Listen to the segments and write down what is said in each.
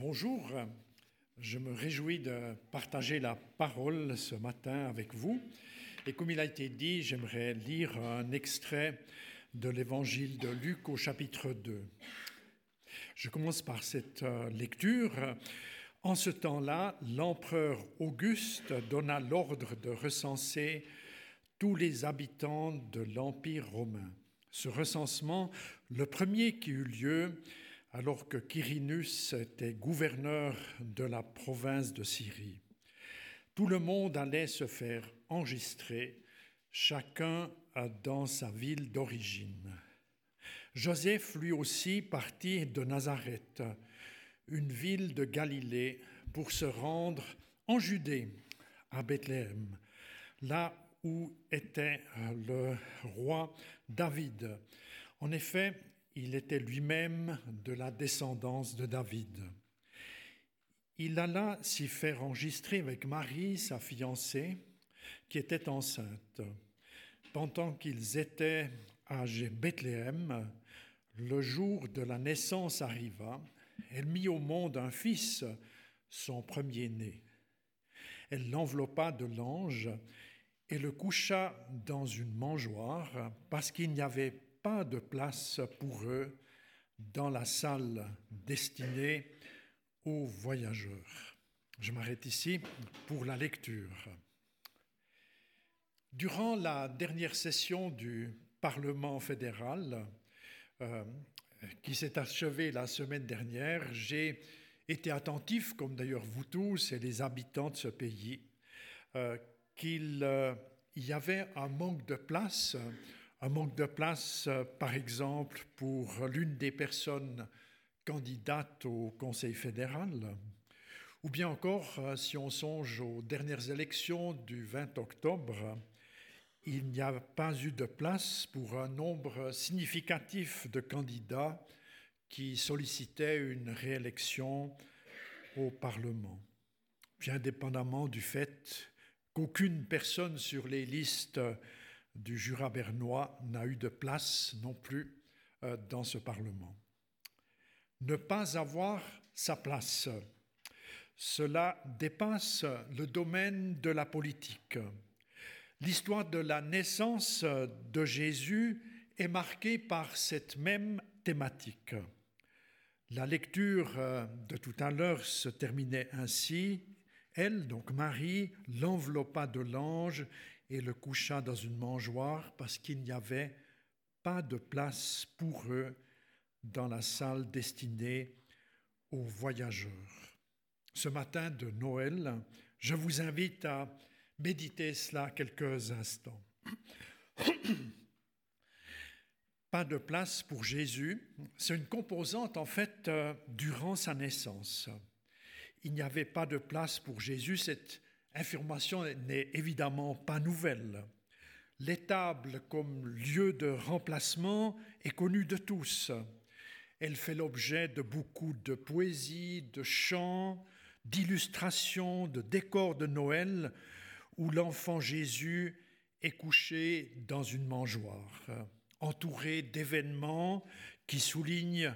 Bonjour, je me réjouis de partager la parole ce matin avec vous. Et comme il a été dit, j'aimerais lire un extrait de l'évangile de Luc au chapitre 2. Je commence par cette euh, lecture. En ce temps-là, l'empereur Auguste donna l'ordre de recenser tous les habitants de l'Empire romain. Ce recensement, le premier qui eut lieu, alors que Quirinus était gouverneur de la province de Syrie. Tout le monde allait se faire enregistrer, chacun dans sa ville d'origine. Joseph, lui aussi, partit de Nazareth, une ville de Galilée, pour se rendre en Judée, à Bethléem, là où était le roi David. En effet, il était lui-même de la descendance de David. Il alla s'y faire enregistrer avec Marie, sa fiancée, qui était enceinte. Pendant qu'ils étaient à Bethléem, le jour de la naissance arriva, elle mit au monde un fils, son premier-né. Elle l'enveloppa de l'ange et le coucha dans une mangeoire parce qu'il n'y avait pas de place pour eux dans la salle destinée aux voyageurs. Je m'arrête ici pour la lecture. Durant la dernière session du Parlement fédéral, euh, qui s'est achevée la semaine dernière, j'ai été attentif, comme d'ailleurs vous tous et les habitants de ce pays, euh, qu'il euh, y avait un manque de place un manque de place, euh, par exemple, pour l'une des personnes candidates au Conseil fédéral, ou bien encore, euh, si on songe aux dernières élections du 20 octobre, il n'y a pas eu de place pour un nombre significatif de candidats qui sollicitaient une réélection au Parlement. Bien indépendamment du fait qu'aucune personne sur les listes du Jura bernois n'a eu de place non plus euh, dans ce Parlement. Ne pas avoir sa place, cela dépasse le domaine de la politique. L'histoire de la naissance de Jésus est marquée par cette même thématique. La lecture euh, de tout à l'heure se terminait ainsi. Elle, donc Marie, l'enveloppa de l'ange et le coucha dans une mangeoire parce qu'il n'y avait pas de place pour eux dans la salle destinée aux voyageurs. Ce matin de Noël, je vous invite à méditer cela quelques instants. pas de place pour Jésus, c'est une composante en fait euh, durant sa naissance. Il n'y avait pas de place pour Jésus, Information n'est évidemment pas nouvelle. L'étable comme lieu de remplacement est connue de tous. Elle fait l'objet de beaucoup de poésie, de chants, d'illustrations, de décors de Noël où l'enfant Jésus est couché dans une mangeoire, entouré d'événements qui soulignent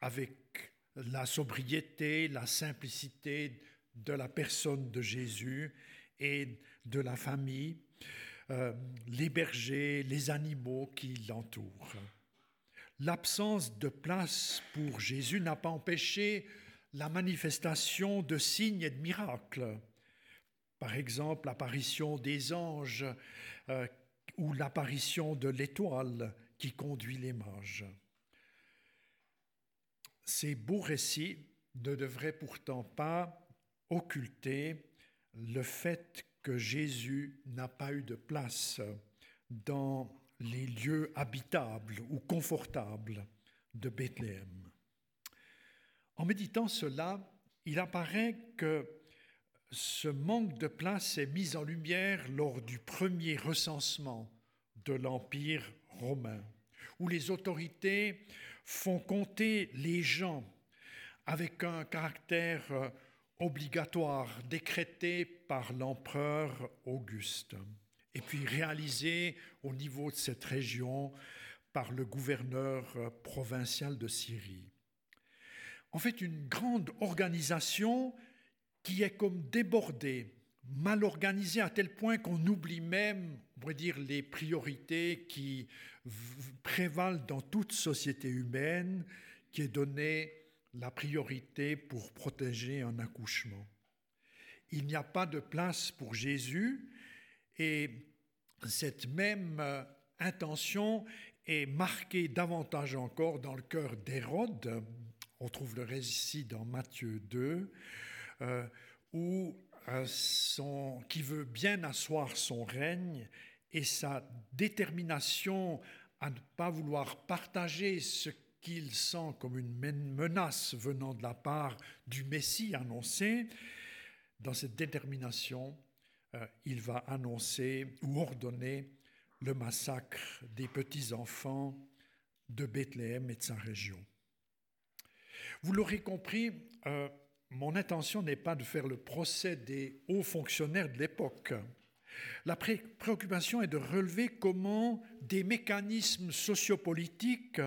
avec la sobriété, la simplicité de la personne de Jésus et de la famille, euh, les bergers, les animaux qui l'entourent. L'absence de place pour Jésus n'a pas empêché la manifestation de signes et de miracles. Par exemple, l'apparition des anges euh, ou l'apparition de l'étoile qui conduit les mages. Ces beaux récits ne devraient pourtant pas occulter le fait que Jésus n'a pas eu de place dans les lieux habitables ou confortables de Bethléem. En méditant cela, il apparaît que ce manque de place est mis en lumière lors du premier recensement de l'Empire romain, où les autorités font compter les gens avec un caractère obligatoire décrété par l'empereur Auguste et puis réalisé au niveau de cette région par le gouverneur provincial de Syrie. en fait une grande organisation qui est comme débordée, mal organisée à tel point qu'on oublie même, on dire, les priorités qui prévalent dans toute société humaine, qui est donnée la priorité pour protéger un accouchement. Il n'y a pas de place pour Jésus et cette même intention est marquée davantage encore dans le cœur d'Hérode. On trouve le récit dans Matthieu 2, euh, où euh, qui veut bien asseoir son règne et sa détermination à ne pas vouloir partager ce qu'il sent comme une menace venant de la part du Messie annoncé, dans cette détermination, euh, il va annoncer ou ordonner le massacre des petits-enfants de Bethléem et de sa région. Vous l'aurez compris, euh, mon intention n'est pas de faire le procès des hauts fonctionnaires de l'époque. La préoccupation est de relever comment des mécanismes sociopolitiques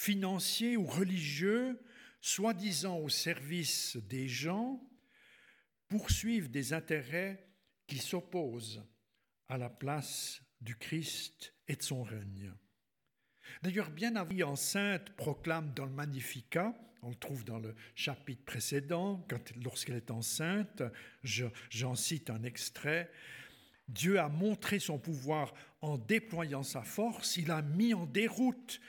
financiers ou religieux, soi-disant au service des gens, poursuivent des intérêts qui s'opposent à la place du Christ et de son règne. D'ailleurs, bien avant, enceinte proclame dans le Magnificat, on le trouve dans le chapitre précédent, lorsqu'elle est enceinte, j'en cite un extrait, Dieu a montré son pouvoir en déployant sa force, il a mis en déroute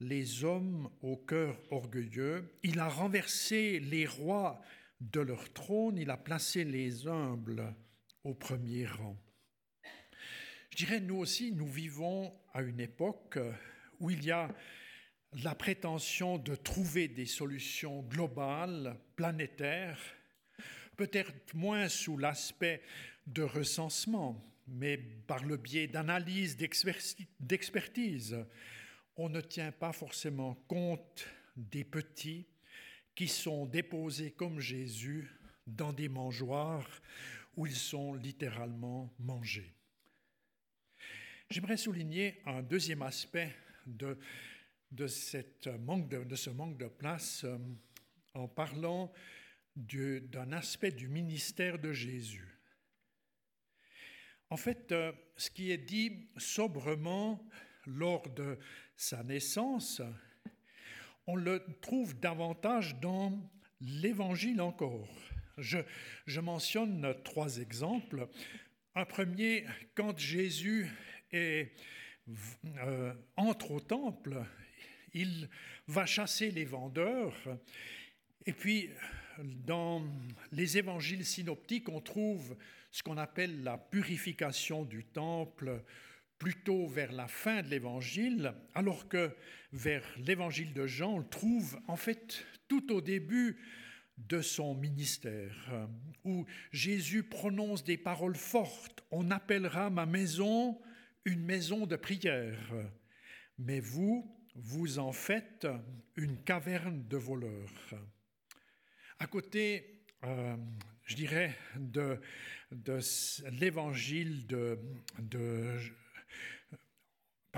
les hommes au cœur orgueilleux, il a renversé les rois de leur trône, il a placé les humbles au premier rang. Je dirais, nous aussi, nous vivons à une époque où il y a la prétention de trouver des solutions globales, planétaires, peut-être moins sous l'aspect de recensement, mais par le biais d'analyse, d'expertise, on ne tient pas forcément compte des petits qui sont déposés comme Jésus dans des mangeoires où ils sont littéralement mangés. J'aimerais souligner un deuxième aspect de, ce manque de place euh, en parlant d'un aspect du ministère de Jésus. En fait, euh, ce qui est dit sobrement lors de sa naissance, on le trouve davantage dans l'Évangile encore. Je, mentionne trois exemples. Un premier, quand Jésus est, euh, entre au temple, il va chasser les vendeurs. Et puis, dans les évangiles synoptiques, on trouve ce qu'on appelle la purification du temple, plutôt vers la fin de l'évangile, alors que vers l'évangile de Jean, on le trouve en fait tout au début de son ministère, où Jésus prononce des paroles fortes. On appellera ma maison une maison de prière, mais vous, vous en faites une caverne de voleurs. À côté, euh, je dirais, de, l'évangile de, de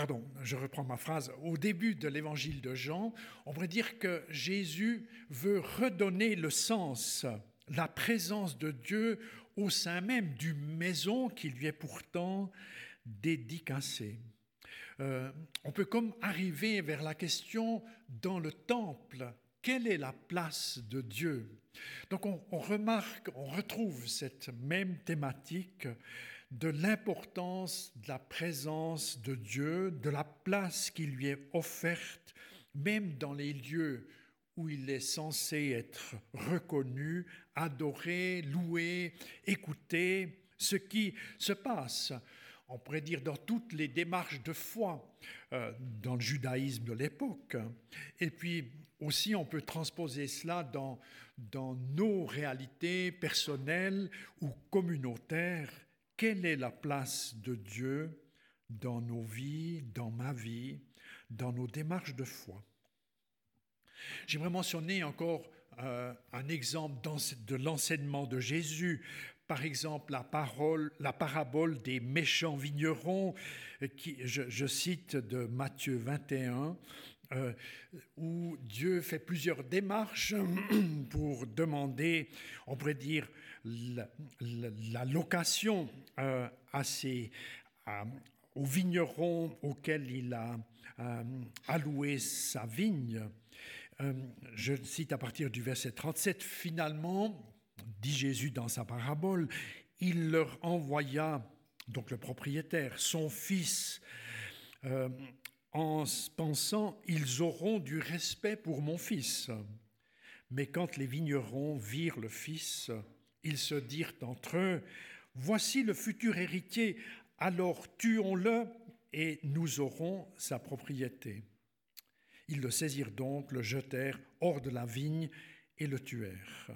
Pardon, je reprends ma phrase. Au début de l'évangile de Jean, on pourrait dire que Jésus veut redonner le sens, la présence de Dieu au sein même d'une maison qui lui est pourtant dédicacée. Euh, on peut comme arriver vers la question dans le temple, quelle est la place de Dieu? Donc on remarque, on retrouve cette même thématique de l'importance de la présence de Dieu, de la place qui lui est offerte, même dans les lieux où il est censé être reconnu, adoré, loué, écouté, ce qui se passe, on pourrait dire, dans toutes les démarches de foi euh, dans le judaïsme de l'époque. Et puis aussi, on peut transposer cela dans, dans nos réalités personnelles ou communautaires quelle est la place de Dieu dans nos vies, dans ma vie, dans nos démarches de foi? J'aimerais mentionner encore euh, un exemple de l'enseignement de Jésus. Par exemple, la, parole, la parabole des méchants vignerons, qui, je, cite de Matthieu 21, euh, où Dieu fait plusieurs démarches pour demander, on pourrait dire, la, location euh, à aux vignerons auxquels il a euh, alloué sa vigne. je cite à partir du verset 37, finalement, dit Jésus dans sa parabole, il leur envoya, donc le propriétaire, son fils, en pensant Ils auront du respect pour mon fils. Mais quand les vignerons virent le fils, ils se dirent entre eux Voici le futur héritier, alors tuons-le et nous aurons sa propriété. Ils le saisirent donc, le jetèrent hors de la vigne et le tuèrent.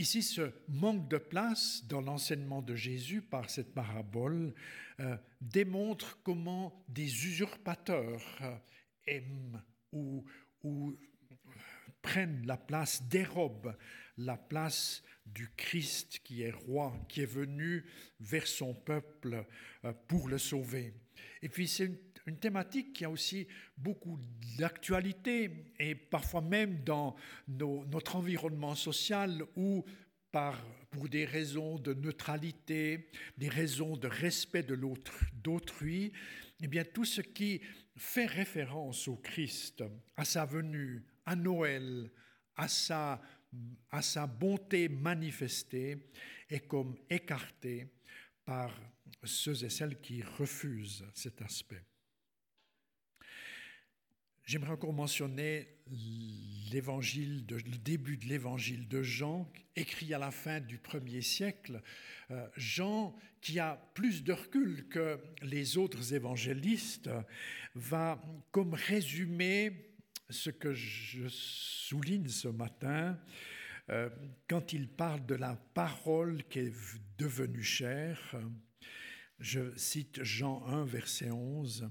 Ici, ce manque de place dans l'enseignement de Jésus par cette parabole euh, démontre comment des usurpateurs euh, aiment ou, prennent la place, dérobent la place du Christ qui est roi, qui est venu vers son peuple euh, pour le sauver. Et puis c'est une, thématique qui a aussi beaucoup d'actualité et parfois même dans notre environnement social où par, pour des raisons de neutralité, des raisons de respect de d'autrui, eh bien tout ce qui fait référence au Christ, à sa venue, à Noël, à sa, à sa bonté manifestée, est comme écarté par ceux et celles qui refusent cet aspect. J'aimerais encore mentionner l'évangile, le début de l'évangile de Jean, écrit à la fin du premier siècle. Euh, Jean, qui a plus de recul que les autres évangélistes, va comme résumer ce que je souligne ce matin euh, quand il parle de la parole qui est devenue chère. Je cite Jean 1, verset 11.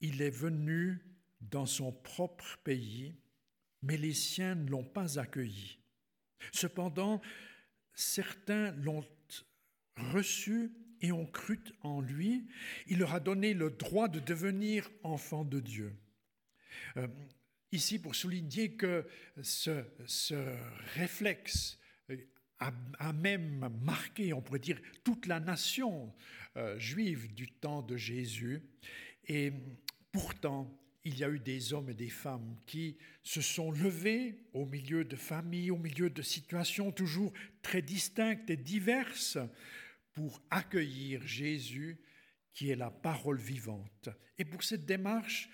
Il est venu dans son propre pays, mais les siens ne l'ont pas accueilli. Cependant, certains l'ont reçu et ont cru en lui. Il leur a donné le droit de devenir enfants de Dieu. Euh, ici, pour souligner que ce, réflexe a, même marqué, on pourrait dire, toute la nation euh, juive du temps de Jésus. Et pourtant, il y a eu des hommes et des femmes qui se sont levés au milieu de familles, au milieu de situations toujours très distinctes et diverses pour accueillir Jésus qui est la parole vivante. Et pour cette démarche,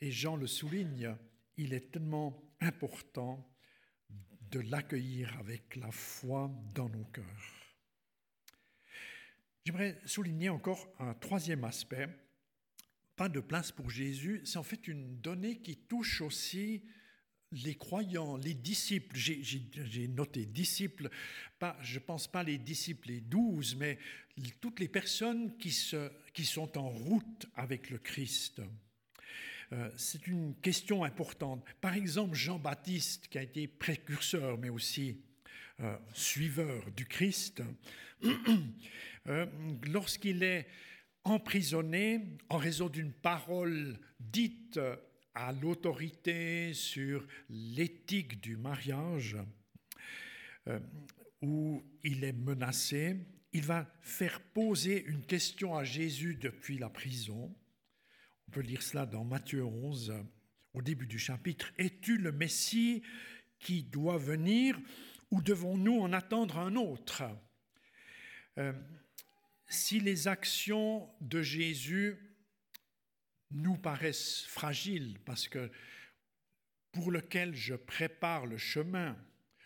et Jean le souligne, il est tellement important de l'accueillir avec la foi dans nos cœurs. J'aimerais souligner encore un troisième aspect pas de place pour Jésus, c'est en fait une donnée qui touche aussi les croyants, les disciples. J'ai noté disciples, pas, je ne pense pas les disciples, les douze, mais toutes les personnes qui, se, qui sont en route avec le Christ. Euh, c'est une question importante. Par exemple, Jean-Baptiste, qui a été précurseur, mais aussi euh, suiveur du Christ, euh, lorsqu'il est emprisonné en raison d'une parole dite à l'autorité sur l'éthique du mariage, euh, où il est menacé, il va faire poser une question à Jésus depuis la prison. On peut lire cela dans Matthieu 11, au début du chapitre. Es-tu le Messie qui doit venir ou devons-nous en attendre un autre? Euh, si les actions de Jésus nous paraissent fragiles, parce que pour lequel je prépare le chemin,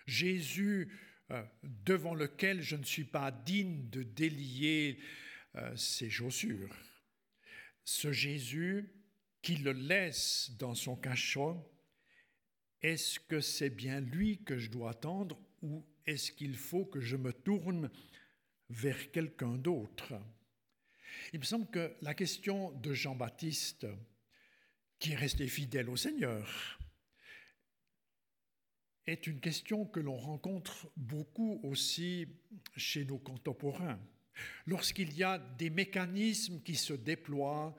Jésus euh, devant lequel je ne suis pas digne de délier euh, ses chaussures, ce Jésus qui le laisse dans son cachot, est-ce que c'est bien lui que je dois attendre ou est-ce qu'il faut que je me tourne vers quelqu'un d'autre. Il me semble que la question de Jean-Baptiste, qui est resté fidèle au Seigneur, est une question que l'on rencontre beaucoup aussi chez nos contemporains. Lorsqu'il y a des mécanismes qui se déploient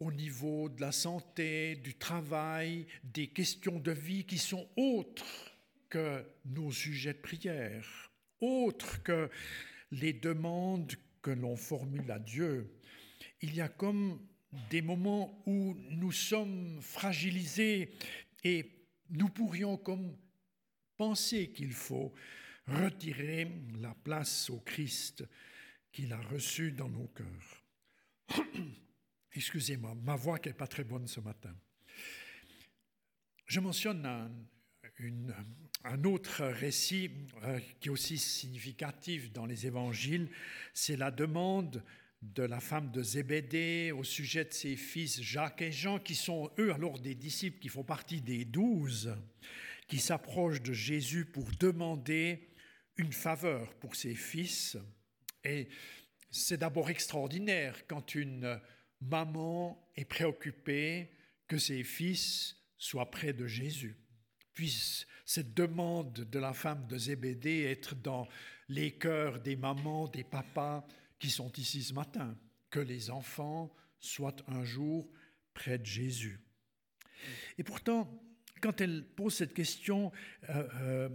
au niveau de la santé, du travail, des questions de vie qui sont autres que nos sujets de prière, autres que les demandes que l'on formule à Dieu. Il y a comme des moments où nous sommes fragilisés et nous pourrions comme penser qu'il faut retirer la place au Christ qu'il a reçu dans nos cœurs. Excusez-moi, ma voix n'est pas très bonne ce matin. Je mentionne un, un autre récit euh, qui est aussi significatif dans les évangiles, c'est la demande de la femme de Zébédée au sujet de ses fils Jacques et Jean, qui sont eux alors des disciples qui font partie des douze, qui s'approchent de Jésus pour demander une faveur pour ses fils. Et c'est d'abord extraordinaire quand une maman est préoccupée que ses fils soient près de Jésus. Puisse cette demande de la femme de Zébédée être dans les cœurs des mamans, des papas, qui sont ici ce matin, que les enfants soient un jour près de Jésus. Et pourtant, quand elle pose cette question, euh, euh,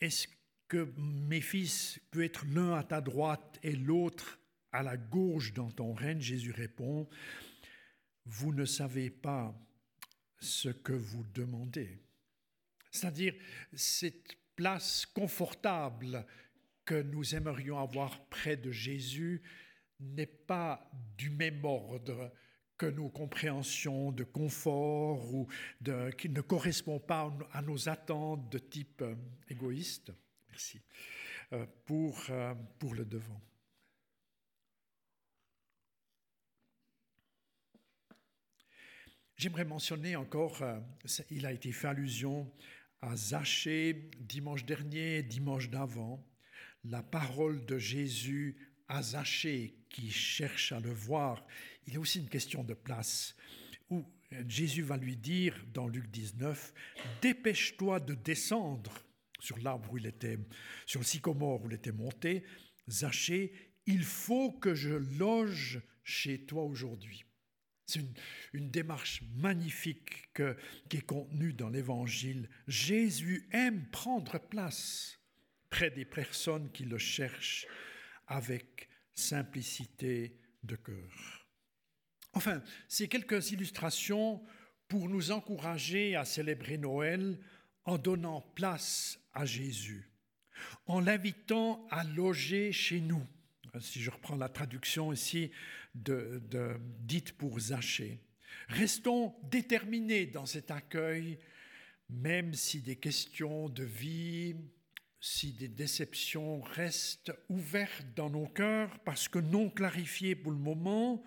est-ce que mes fils peuvent être l'un à ta droite et l'autre à la gauche dans ton règne? Jésus répond, vous ne savez pas ce que vous demandez. C'est-à-dire cette place confortable que nous aimerions avoir près de Jésus n'est pas du même ordre que nos compréhensions de confort ou qui ne correspond pas à nos attentes de type euh, égoïste. Merci. Euh, pour, euh, pour le devant. J'aimerais mentionner encore, il a été fait allusion à Zachée dimanche dernier, dimanche d'avant la parole de Jésus à Zachée qui cherche à le voir, il y a aussi une question de place où Jésus va lui dire dans Luc 19 Dépêche-toi de descendre sur l'arbre où il était, sur le sycomore où il était monté, Zachée, il faut que je loge chez toi aujourd'hui. C'est une, démarche magnifique que, qui est contenue dans l'Évangile. Jésus aime prendre place près des personnes qui le cherchent avec simplicité de cœur. Enfin, ces quelques illustrations pour nous encourager à célébrer Noël en donnant place à Jésus, en l'invitant à loger chez nous. Si je reprends la traduction ici de, dite pour Zachée. Restons déterminés dans cet accueil, même si des questions de vie, si des déceptions restent ouvertes dans nos cœurs parce que non clarifiées pour le moment,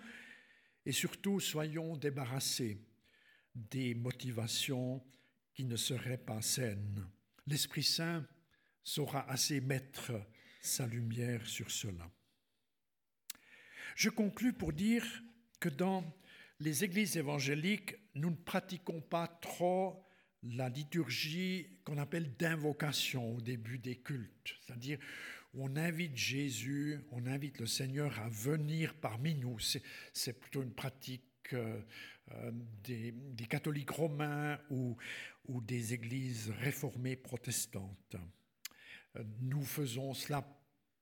et surtout soyons débarrassés des motivations qui ne seraient pas saines. L'Esprit Saint saura assez mettre sa lumière sur cela. Je conclus pour dire que dans les églises évangéliques, nous ne pratiquons pas trop la liturgie qu'on appelle d'invocation au début des cultes, c'est-à-dire on invite Jésus, on invite le Seigneur à venir parmi nous. C'est plutôt une pratique euh, euh, des, catholiques romains ou, ou des églises réformées protestantes. Euh, nous faisons cela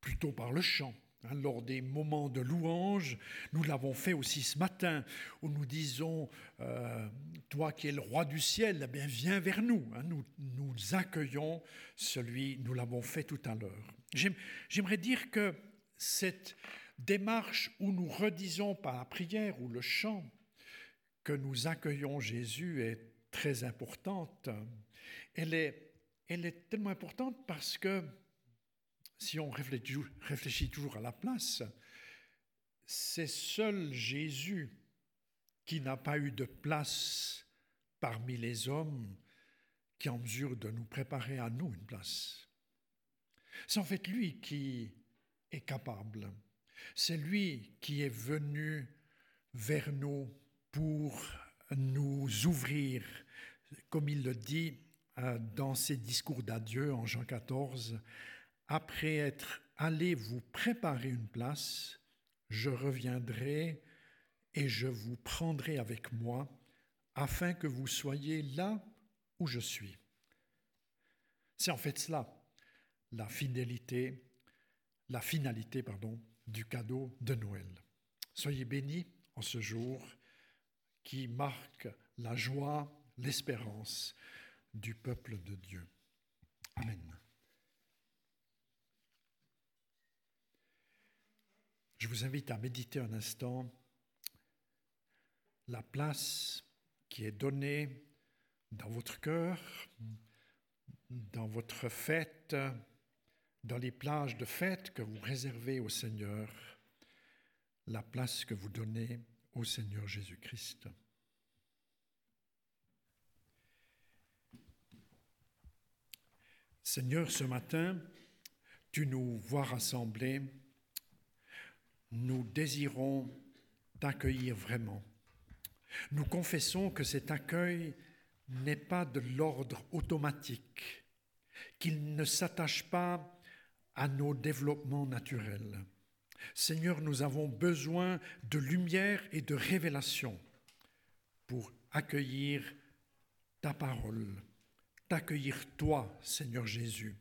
plutôt par le chant. Hein, lors des moments de louange, nous l'avons fait aussi ce matin, où nous disons, euh, toi qui es le roi du ciel, eh bien, viens vers nous. Hein, nous. Nous accueillons celui, nous l'avons fait tout à l'heure. J'aimerais dire que cette démarche où nous redisons par la prière ou le chant que nous accueillons Jésus est très importante. Elle est, elle est tellement importante parce que si on réfléchit toujours à la place, c'est seul Jésus qui n'a pas eu de place parmi les hommes qui est en mesure de nous préparer à nous une place. C'est en fait lui qui est capable. C'est lui qui est venu vers nous pour nous ouvrir, comme il le dit euh, dans ses discours d'adieu en Jean 14, après être allé vous préparer une place, je reviendrai et je vous prendrai avec moi afin que vous soyez là où je suis. C'est en fait cela, la fidélité, la finalité pardon, du cadeau de Noël. Soyez bénis en ce jour qui marque la joie, l'espérance du peuple de Dieu. Amen. Je vous invite à méditer un instant la place qui est donnée dans votre cœur, dans votre fête, dans les plages de fête que vous réservez au Seigneur, la place que vous donnez au Seigneur Jésus-Christ. Seigneur, ce matin, tu nous vois rassemblés nous désirons t'accueillir vraiment. Nous confessons que cet accueil n'est pas de l'ordre automatique, qu'il ne s'attache pas à nos développements naturels. Seigneur, nous avons besoin de lumière et de révélation pour accueillir ta parole, t'accueillir toi, Seigneur Jésus.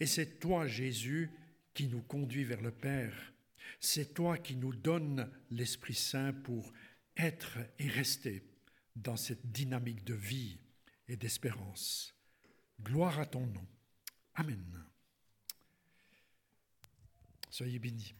Et c'est toi, Jésus, qui nous conduit vers le Père c'est toi qui nous donnes l'Esprit Saint pour être et rester dans cette dynamique de vie et d'espérance. Gloire à ton nom. Amen. Soyez bénis.